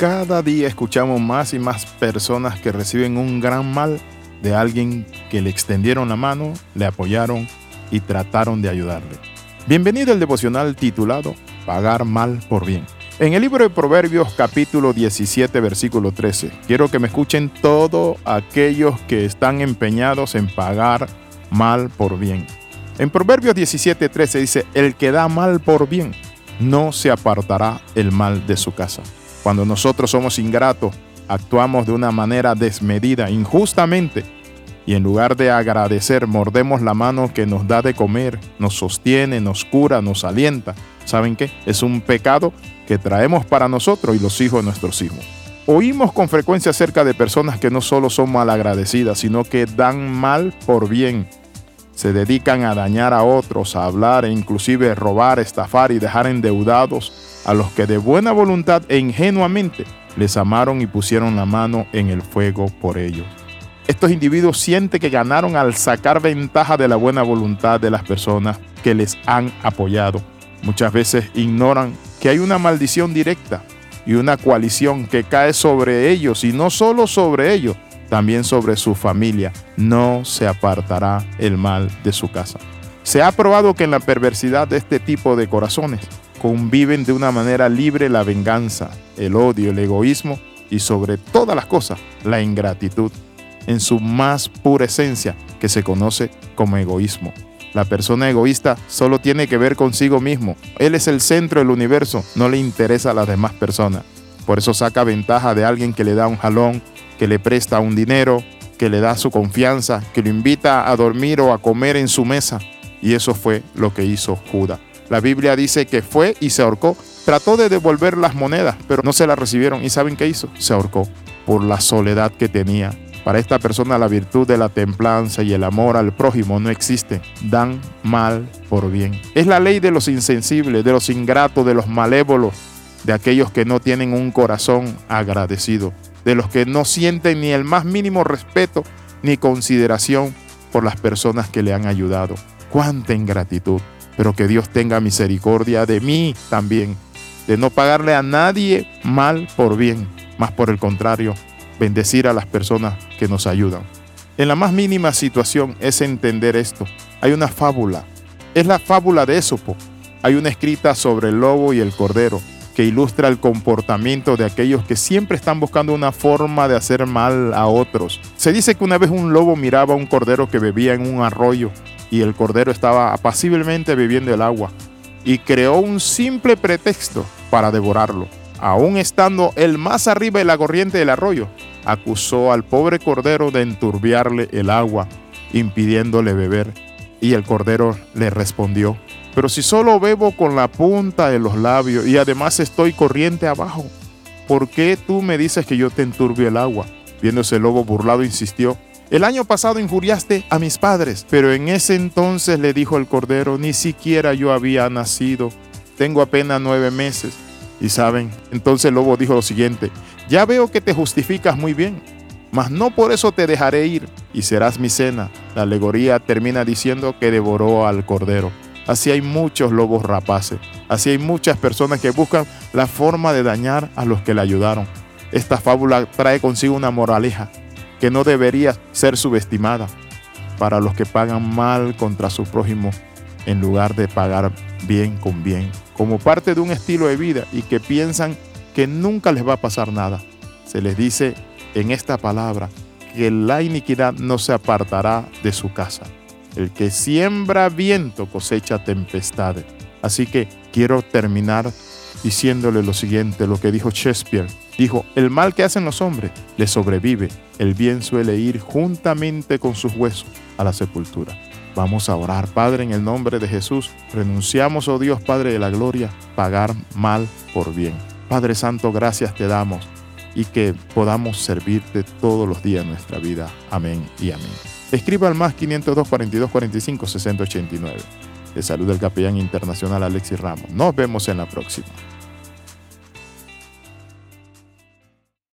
Cada día escuchamos más y más personas que reciben un gran mal de alguien que le extendieron la mano, le apoyaron y trataron de ayudarle. Bienvenido al devocional titulado Pagar mal por bien. En el libro de Proverbios capítulo 17 versículo 13, quiero que me escuchen todos aquellos que están empeñados en pagar mal por bien. En Proverbios 17 13 dice, el que da mal por bien, no se apartará el mal de su casa. Cuando nosotros somos ingratos, actuamos de una manera desmedida, injustamente, y en lugar de agradecer, mordemos la mano que nos da de comer, nos sostiene, nos cura, nos alienta. ¿Saben qué? Es un pecado que traemos para nosotros y los hijos de nuestros hijos. Oímos con frecuencia acerca de personas que no solo son malagradecidas, sino que dan mal por bien. Se dedican a dañar a otros, a hablar e inclusive robar, estafar y dejar endeudados a los que de buena voluntad e ingenuamente les amaron y pusieron la mano en el fuego por ellos. Estos individuos sienten que ganaron al sacar ventaja de la buena voluntad de las personas que les han apoyado. Muchas veces ignoran que hay una maldición directa y una coalición que cae sobre ellos y no solo sobre ellos, también sobre su familia. No se apartará el mal de su casa. Se ha probado que en la perversidad de este tipo de corazones conviven de una manera libre la venganza, el odio, el egoísmo y sobre todas las cosas la ingratitud en su más pura esencia que se conoce como egoísmo. La persona egoísta solo tiene que ver consigo mismo. Él es el centro del universo, no le interesa a las demás personas. Por eso saca ventaja de alguien que le da un jalón, que le presta un dinero, que le da su confianza, que lo invita a dormir o a comer en su mesa. Y eso fue lo que hizo Judas. La Biblia dice que fue y se ahorcó. Trató de devolver las monedas, pero no se las recibieron. ¿Y saben qué hizo? Se ahorcó por la soledad que tenía. Para esta persona la virtud de la templanza y el amor al prójimo no existe. Dan mal por bien. Es la ley de los insensibles, de los ingratos, de los malévolos, de aquellos que no tienen un corazón agradecido, de los que no sienten ni el más mínimo respeto ni consideración por las personas que le han ayudado. ¡Cuánta ingratitud! Pero que Dios tenga misericordia de mí también, de no pagarle a nadie mal por bien, más por el contrario, bendecir a las personas que nos ayudan. En la más mínima situación es entender esto. Hay una fábula, es la fábula de Esopo. Hay una escrita sobre el lobo y el cordero que ilustra el comportamiento de aquellos que siempre están buscando una forma de hacer mal a otros. Se dice que una vez un lobo miraba a un cordero que bebía en un arroyo y el cordero estaba apaciblemente bebiendo el agua y creó un simple pretexto para devorarlo. Aún estando él más arriba de la corriente del arroyo, acusó al pobre cordero de enturbiarle el agua, impidiéndole beber. Y el cordero le respondió, pero si solo bebo con la punta de los labios y además estoy corriente abajo, ¿por qué tú me dices que yo te enturbio el agua? Viéndose el lobo burlado, insistió, el año pasado injuriaste a mis padres, pero en ese entonces le dijo el cordero, ni siquiera yo había nacido, tengo apenas nueve meses. Y saben, entonces el lobo dijo lo siguiente, ya veo que te justificas muy bien, mas no por eso te dejaré ir y serás mi cena. La alegoría termina diciendo que devoró al cordero. Así hay muchos lobos rapaces, así hay muchas personas que buscan la forma de dañar a los que le ayudaron. Esta fábula trae consigo una moraleja que no debería ser subestimada para los que pagan mal contra su prójimo en lugar de pagar bien con bien, como parte de un estilo de vida y que piensan que nunca les va a pasar nada. Se les dice en esta palabra que la iniquidad no se apartará de su casa. El que siembra viento cosecha tempestades. Así que quiero terminar diciéndole lo siguiente, lo que dijo Shakespeare. Dijo, el mal que hacen los hombres le sobrevive, el bien suele ir juntamente con sus huesos a la sepultura. Vamos a orar, Padre, en el nombre de Jesús. Renunciamos, oh Dios, Padre de la gloria, pagar mal por bien. Padre Santo, gracias te damos y que podamos servirte todos los días de nuestra vida. Amén y amén. Escriba al más 502 42 45 60 89. De salud del capellán internacional Alexis Ramos. Nos vemos en la próxima.